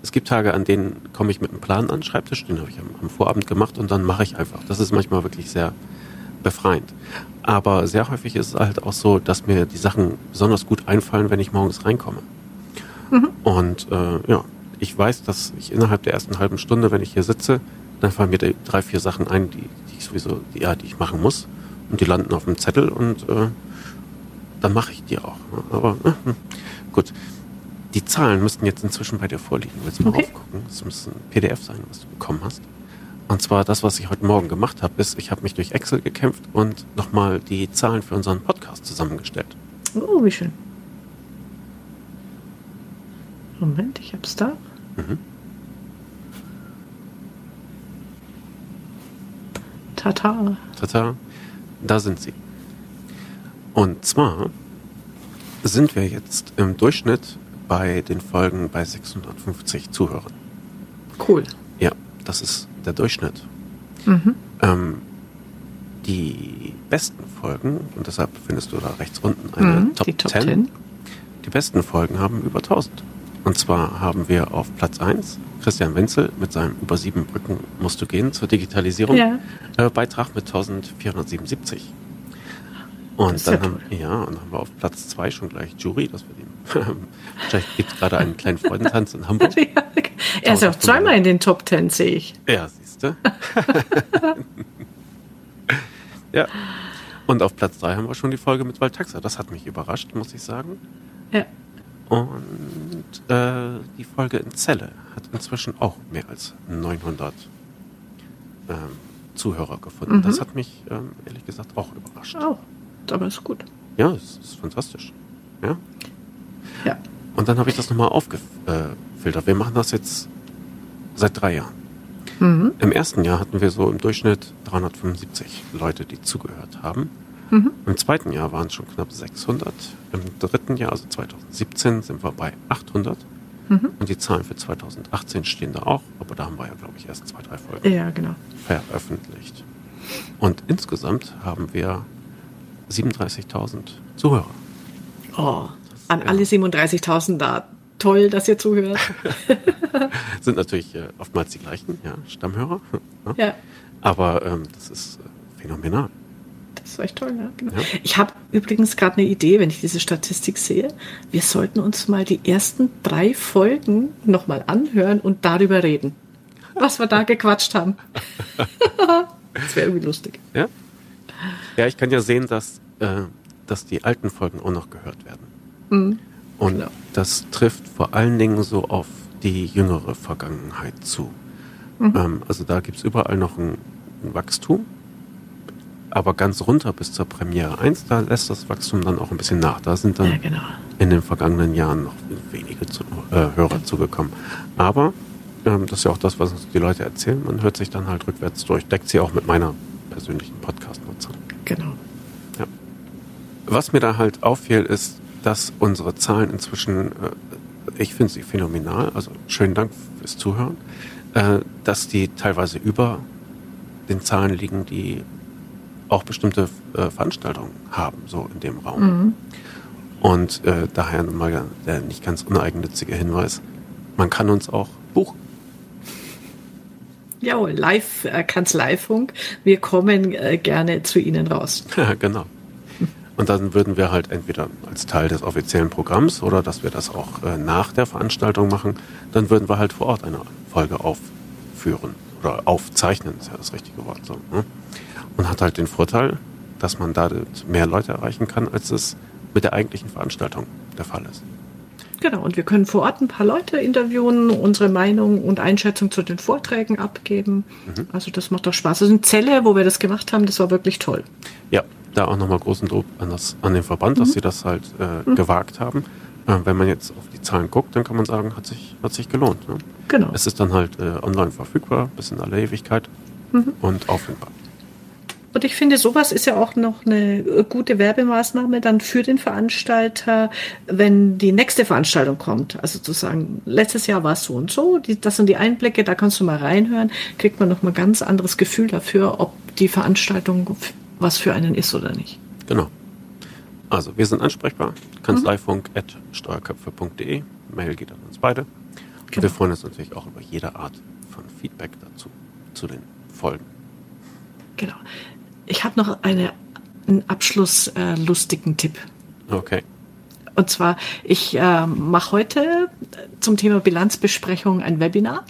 es gibt Tage, an denen komme ich mit einem Plan an den Schreibtisch, den habe ich am, am Vorabend gemacht und dann mache ich einfach. Das ist manchmal wirklich sehr befreiend. Aber sehr häufig ist es halt auch so, dass mir die Sachen besonders gut einfallen, wenn ich morgens reinkomme. Mhm. Und äh, ja, ich weiß, dass ich innerhalb der ersten halben Stunde, wenn ich hier sitze, dann fallen mir drei, vier Sachen ein, die, die ich sowieso, die, ja, die ich machen muss. Und die landen auf dem Zettel und äh, dann mache ich die auch. Aber äh, gut. Die Zahlen müssten jetzt inzwischen bei dir vorliegen. Willst du mal okay. aufgucken? Es muss ein PDF sein, was du bekommen hast. Und zwar das, was ich heute Morgen gemacht habe, ist, ich habe mich durch Excel gekämpft und nochmal die Zahlen für unseren Podcast zusammengestellt. Oh, wie schön. Moment, ich hab's da. Mhm. Tata. Tata. Da sind sie. Und zwar sind wir jetzt im Durchschnitt bei den Folgen bei 650 Zuhörern. Cool. Ja, das ist der Durchschnitt. Mhm. Ähm, die besten Folgen, und deshalb findest du da rechts unten eine mhm, Top, die Top 10, 10. Die besten Folgen haben über 1000. Und zwar haben wir auf Platz 1 Christian Wenzel mit seinem Über sieben Brücken musst du gehen zur Digitalisierung ja. äh, Beitrag mit 1477. Und dann, haben, ja, und dann haben wir auf Platz 2 schon gleich Jury, das wird ihm. Wahrscheinlich gibt es gerade einen kleinen Freudentanz in Hamburg. ja, er ist auch zweimal in den Top 10, sehe ich. Ja, siehst du. ja. Und auf Platz 3 haben wir schon die Folge mit Waltaxa. Das hat mich überrascht, muss ich sagen. Ja. Und äh, die Folge in Celle hat inzwischen auch mehr als 900 ähm, Zuhörer gefunden. Mhm. Das hat mich ähm, ehrlich gesagt auch überrascht. Auch, aber ist gut. Ja, es ist fantastisch. Ja. Ja. Und dann habe ich das nochmal aufgefiltert. Wir machen das jetzt seit drei Jahren. Mhm. Im ersten Jahr hatten wir so im Durchschnitt 375 Leute, die zugehört haben. Mhm. Im zweiten Jahr waren es schon knapp 600. Im dritten Jahr, also 2017, sind wir bei 800. Mhm. Und die Zahlen für 2018 stehen da auch, aber da haben wir ja, glaube ich, erst zwei, drei Folgen ja, genau. veröffentlicht. Und insgesamt haben wir 37.000 Zuhörer. Oh, an alle 37.000 da. Toll, dass ihr zuhört. Sind natürlich äh, oftmals die gleichen, ja, Stammhörer. ja. Aber ähm, das ist äh, phänomenal. Das ist echt toll, ja. Genau. ja. Ich habe übrigens gerade eine Idee, wenn ich diese Statistik sehe. Wir sollten uns mal die ersten drei Folgen nochmal anhören und darüber reden, was wir da gequatscht haben. das wäre irgendwie lustig. Ja. Ja, ich kann ja sehen, dass, äh, dass die alten Folgen auch noch gehört werden. Mhm. Und genau. das trifft vor allen Dingen so auf die jüngere Vergangenheit zu. Mhm. Ähm, also da gibt es überall noch ein, ein Wachstum aber ganz runter bis zur Premiere 1, da lässt das Wachstum dann auch ein bisschen nach. Da sind dann ja, genau. in den vergangenen Jahren noch wenige zu, äh, Hörer zugekommen. Aber ähm, das ist ja auch das, was uns die Leute erzählen. Man hört sich dann halt rückwärts durch. Deckt sie auch mit meiner persönlichen Podcast-Nutzung. Genau. Ja. Was mir da halt auffiel, ist, dass unsere Zahlen inzwischen, äh, ich finde sie phänomenal, also schönen Dank fürs Zuhören, äh, dass die teilweise über den Zahlen liegen, die auch bestimmte äh, Veranstaltungen haben, so in dem Raum. Mhm. Und äh, daher nochmal der nicht ganz uneigennützige Hinweis, man kann uns auch buchen. Ja, live, äh, Kanzleifunk. Wir kommen äh, gerne zu Ihnen raus. Ja, genau. Und dann würden wir halt entweder als Teil des offiziellen Programms oder dass wir das auch äh, nach der Veranstaltung machen, dann würden wir halt vor Ort eine Folge aufführen oder aufzeichnen, ist ja das richtige Wort so. Ne? und hat halt den Vorteil, dass man da mehr Leute erreichen kann, als es mit der eigentlichen Veranstaltung der Fall ist. Genau, und wir können vor Ort ein paar Leute interviewen, unsere Meinung und Einschätzung zu den Vorträgen abgeben. Mhm. Also das macht doch Spaß. Also in Celle, wo wir das gemacht haben, das war wirklich toll. Ja, da auch nochmal großen Lob an, das, an den Verband, mhm. dass sie das halt äh, mhm. gewagt haben. Äh, wenn man jetzt auf die Zahlen guckt, dann kann man sagen, hat sich, hat sich gelohnt. Ne? Genau. Es ist dann halt äh, online verfügbar, bis in alle Ewigkeit mhm. und auffindbar. Und ich finde, sowas ist ja auch noch eine äh, gute Werbemaßnahme dann für den Veranstalter, wenn die nächste Veranstaltung kommt. Also zu sagen, letztes Jahr war es so und so, die, das sind die Einblicke, da kannst du mal reinhören, kriegt man noch mal ganz anderes Gefühl dafür, ob die Veranstaltung was für einen ist oder nicht. Genau. Also wir sind ansprechbar. Kanzleifunk.steuerköpfe.de. Mail geht an uns beide. Genau. Wir freuen uns natürlich auch über jede Art von Feedback dazu, zu den Folgen. Genau. Ich habe noch eine, einen abschlusslustigen äh, Tipp. Okay. Und zwar, ich äh, mache heute zum Thema Bilanzbesprechung ein Webinar.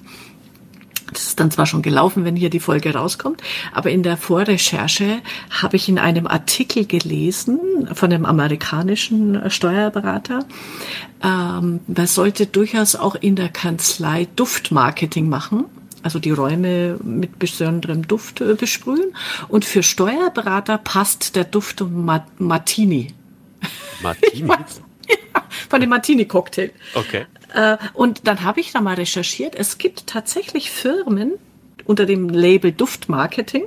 Das ist dann zwar schon gelaufen, wenn hier die Folge rauskommt, aber in der Vorrecherche habe ich in einem Artikel gelesen von einem amerikanischen Steuerberater, ähm, man sollte durchaus auch in der Kanzlei Duftmarketing machen also die Räume mit besonderem Duft äh, besprühen. Und für Steuerberater passt der Duft Martini. Martini? ja, von dem Martini-Cocktail. Okay. Äh, und dann habe ich da mal recherchiert. Es gibt tatsächlich Firmen unter dem Label Duftmarketing,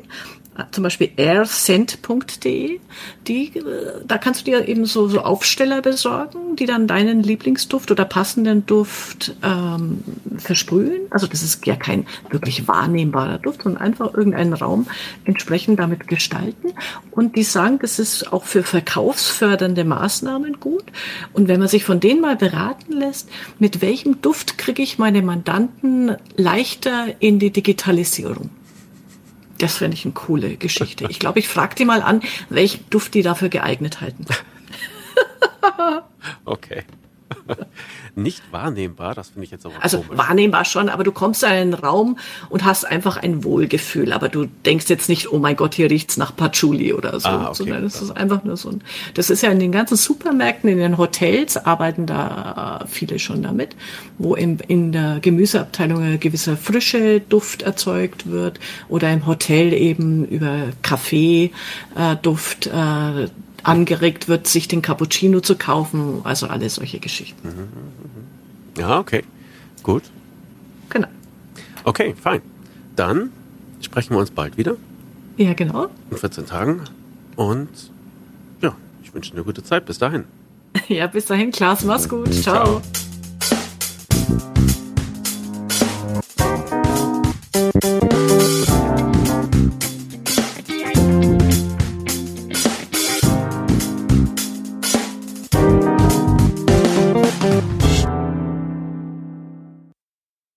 zum Beispiel airscent.de, die, äh, da kannst du dir eben so, so Aufsteller besorgen, die dann deinen Lieblingsduft oder passenden Duft ähm, versprühen. Also das ist ja kein wirklich wahrnehmbarer Duft, sondern einfach irgendeinen Raum entsprechend damit gestalten. Und die sagen, das ist auch für verkaufsfördernde Maßnahmen gut. Und wenn man sich von denen mal beraten lässt, mit welchem Duft kriege ich meine Mandanten leichter in die Digitalisierung? Das fände ich eine coole Geschichte. Ich glaube, ich frage die mal an, welchen Duft die dafür geeignet halten. okay. Nicht wahrnehmbar, das finde ich jetzt aber Also komisch. wahrnehmbar schon, aber du kommst in einen Raum und hast einfach ein Wohlgefühl, aber du denkst jetzt nicht, oh mein Gott, hier riecht's nach Patchouli oder so, ah, okay, sondern das ist einfach nur so ein, das ist ja in den ganzen Supermärkten, in den Hotels arbeiten da viele schon damit, wo im, in der Gemüseabteilung ein gewisser frische Duft erzeugt wird oder im Hotel eben über Kaffee-Duft äh, angeregt wird, sich den Cappuccino zu kaufen. Also alle solche Geschichten. Mhm, mhm. Ja, okay. Gut. Genau. Okay, fein. Dann sprechen wir uns bald wieder. Ja, genau. In 14 Tagen. Und ja, ich wünsche dir eine gute Zeit. Bis dahin. Ja, bis dahin, Klaas. Mach's gut. Ciao. Ciao.